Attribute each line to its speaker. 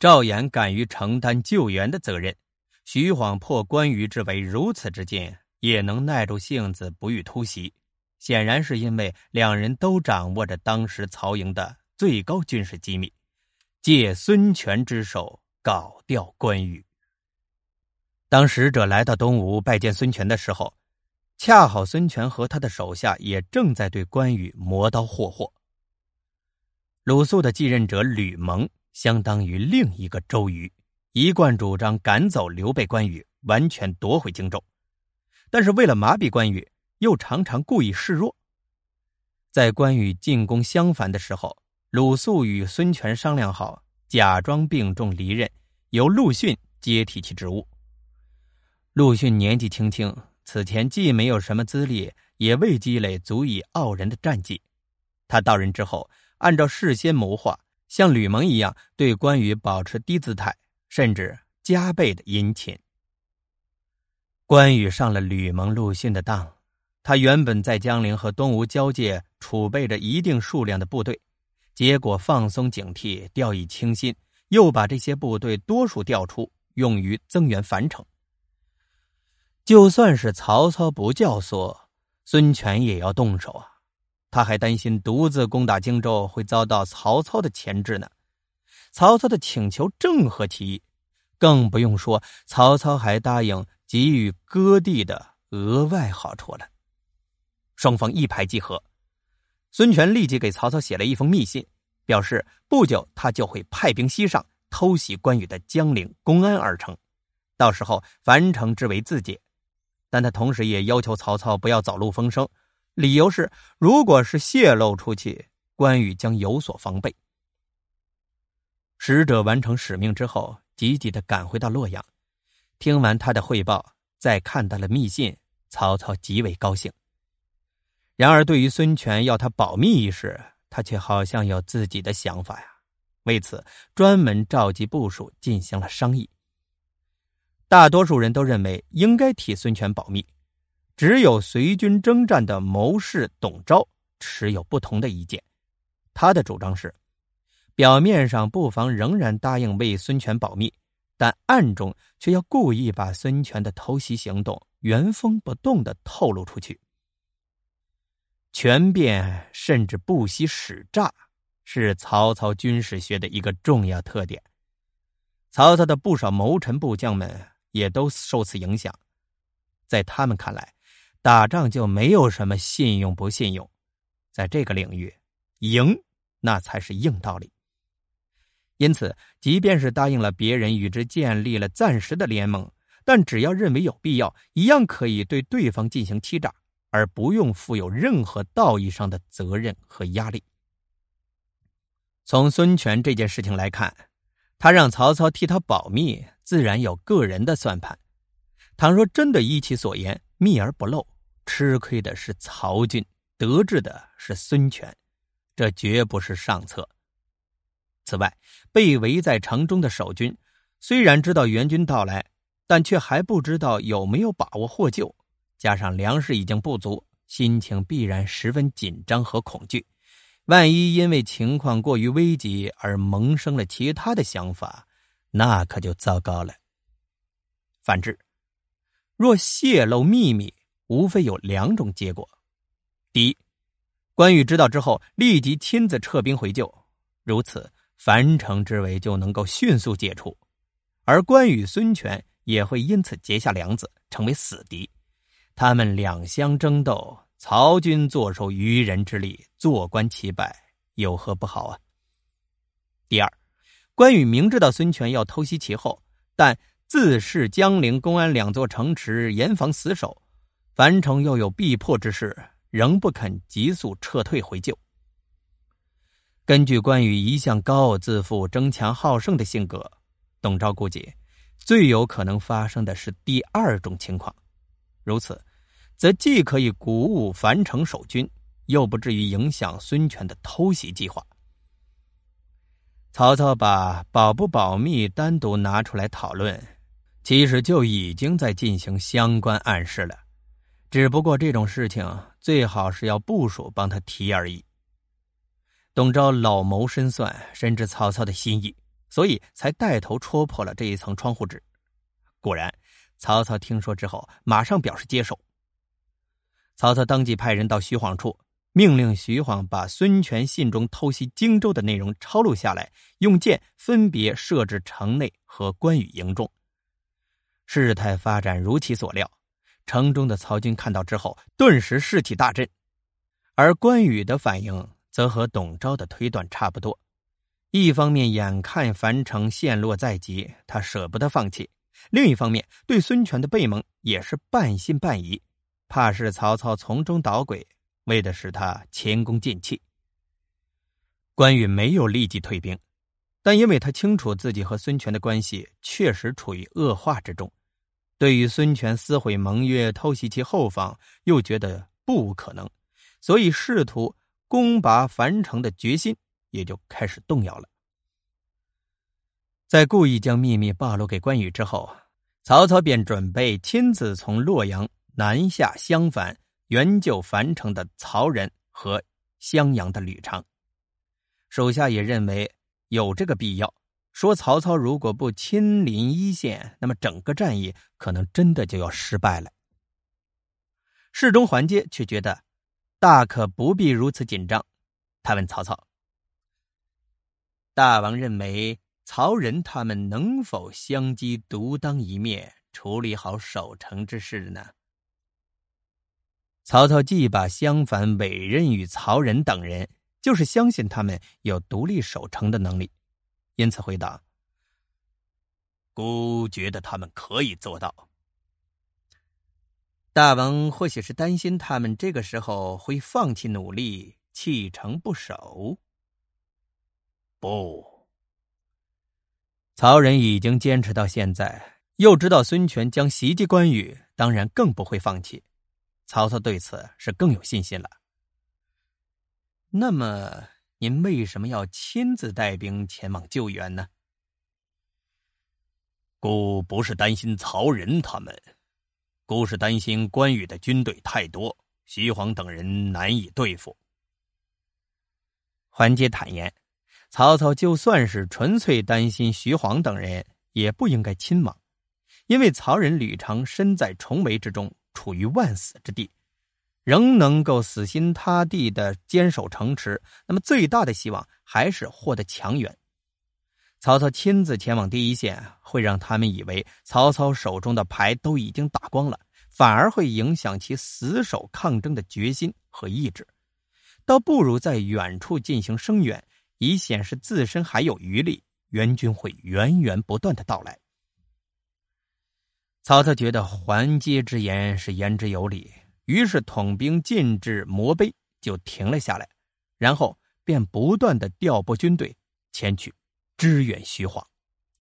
Speaker 1: 赵岩敢于承担救援的责任，徐晃破关羽之围如此之近，也能耐住性子不予突袭，显然是因为两人都掌握着当时曹营的最高军事机密，借孙权之手搞掉关羽。当使者来到东吴拜见孙权的时候，恰好孙权和他的手下也正在对关羽磨刀霍霍。鲁肃的继任者吕蒙。相当于另一个周瑜，一贯主张赶走刘备、关羽，完全夺回荆州。但是为了麻痹关羽，又常常故意示弱。在关羽进攻襄樊的时候，鲁肃与孙权商量好，假装病重离任，由陆逊接替其职务。陆逊年纪轻轻，此前既没有什么资历，也未积累足以傲人的战绩。他到任之后，按照事先谋划。像吕蒙一样对关羽保持低姿态，甚至加倍的殷勤。关羽上了吕蒙、陆逊的当，他原本在江陵和东吴交界储备着一定数量的部队，结果放松警惕，掉以轻心，又把这些部队多数调出，用于增援樊城。就算是曹操不教唆，孙权也要动手啊。他还担心独自攻打荆州会遭到曹操的钳制呢。曹操的请求正合其意，更不用说曹操还答应给予割地的额外好处了。双方一拍即合，孙权立即给曹操写了一封密信，表示不久他就会派兵西上偷袭关羽的江陵、公安二城，到时候樊城之围自解。但他同时也要求曹操不要走漏风声。理由是，如果是泄露出去，关羽将有所防备。使者完成使命之后，急急的赶回到洛阳，听完他的汇报，再看到了密信，曹操极为高兴。然而，对于孙权要他保密一事，他却好像有自己的想法呀。为此，专门召集部署进行了商议。大多数人都认为应该替孙权保密。只有随军征战的谋士董昭持有不同的意见，他的主张是：表面上不妨仍然答应为孙权保密，但暗中却要故意把孙权的偷袭行动原封不动的透露出去。权变甚至不惜使诈，是曹操军事学的一个重要特点。曹操的不少谋臣部将们也都受此影响，在他们看来。打仗就没有什么信用不信用，在这个领域，赢那才是硬道理。因此，即便是答应了别人与之建立了暂时的联盟，但只要认为有必要，一样可以对对方进行欺诈，而不用负有任何道义上的责任和压力。从孙权这件事情来看，他让曹操替他保密，自然有个人的算盘。倘若真的依其所言，密而不漏，吃亏的是曹军，得志的是孙权，这绝不是上策。此外，被围在城中的守军虽然知道援军到来，但却还不知道有没有把握获救，加上粮食已经不足，心情必然十分紧张和恐惧。万一因为情况过于危急而萌生了其他的想法，那可就糟糕了。反之。若泄露秘密，无非有两种结果：第一，关羽知道之后立即亲自撤兵回救，如此樊城之围就能够迅速解除；而关羽、孙权也会因此结下梁子，成为死敌。他们两相争斗，曹军坐收渔人之利，坐观其败，有何不好啊？第二，关羽明知道孙权要偷袭其后，但。自恃江陵、公安两座城池严防死守，樊城又有必破之势，仍不肯急速撤退回救。根据关羽一向高傲自负、争强好胜的性格，董昭估计，最有可能发生的是第二种情况。如此，则既可以鼓舞樊城守军，又不至于影响孙权的偷袭计划。曹操把保不保密单独拿出来讨论。其实就已经在进行相关暗示了，只不过这种事情最好是要部署帮他提而已。董昭老谋深算，深知曹操的心意，所以才带头戳破了这一层窗户纸。果然，曹操听说之后，马上表示接受。曹操当即派人到徐晃处，命令徐晃把孙权信中偷袭荆州的内容抄录下来，用箭分别射至城内和关羽营中。事态发展如其所料，城中的曹军看到之后，顿时士气大振，而关羽的反应则和董昭的推断差不多。一方面眼看樊城陷落在即，他舍不得放弃；另一方面，对孙权的背盟也是半信半疑。怕是曹操从中捣鬼，为的是他前功尽弃。关羽没有立即退兵，但因为他清楚自己和孙权的关系确实处于恶化之中，对于孙权撕毁盟约、偷袭其后方，又觉得不可能，所以试图攻拔樊城的决心也就开始动摇了。在故意将秘密暴露给关羽之后，曹操便准备亲自从洛阳。南下襄樊援救樊城的曹仁和襄阳的吕长，手下也认为有这个必要。说曹操如果不亲临一线，那么整个战役可能真的就要失败了。侍中桓阶却觉得大可不必如此紧张，他问曹操：“大王认为曹仁他们能否相机独当一面，处理好守城之事呢？”曹操既把襄樊委任于曹仁等人，就是相信他们有独立守城的能力，因此回答：“孤觉得他们可以做到。”大王或许是担心他们这个时候会放弃努力，弃城不守。不，曹仁已经坚持到现在，又知道孙权将袭击关羽，当然更不会放弃。曹操对此是更有信心了。那么，您为什么要亲自带兵前往救援呢？孤不是担心曹仁他们，孤是担心关羽的军队太多，徐晃等人难以对付。桓阶坦言，曹操就算是纯粹担心徐晃等人，也不应该亲往，因为曹仁、吕长身在重围之中。处于万死之地，仍能够死心塌地的坚守城池，那么最大的希望还是获得强援。曹操亲自前往第一线，会让他们以为曹操手中的牌都已经打光了，反而会影响其死守抗争的决心和意志。倒不如在远处进行声援，以显示自身还有余力，援军会源源不断的到来。曹操觉得桓阶之言是言之有理，于是统兵进至摩碑，就停了下来，然后便不断的调拨军队前去支援徐晃。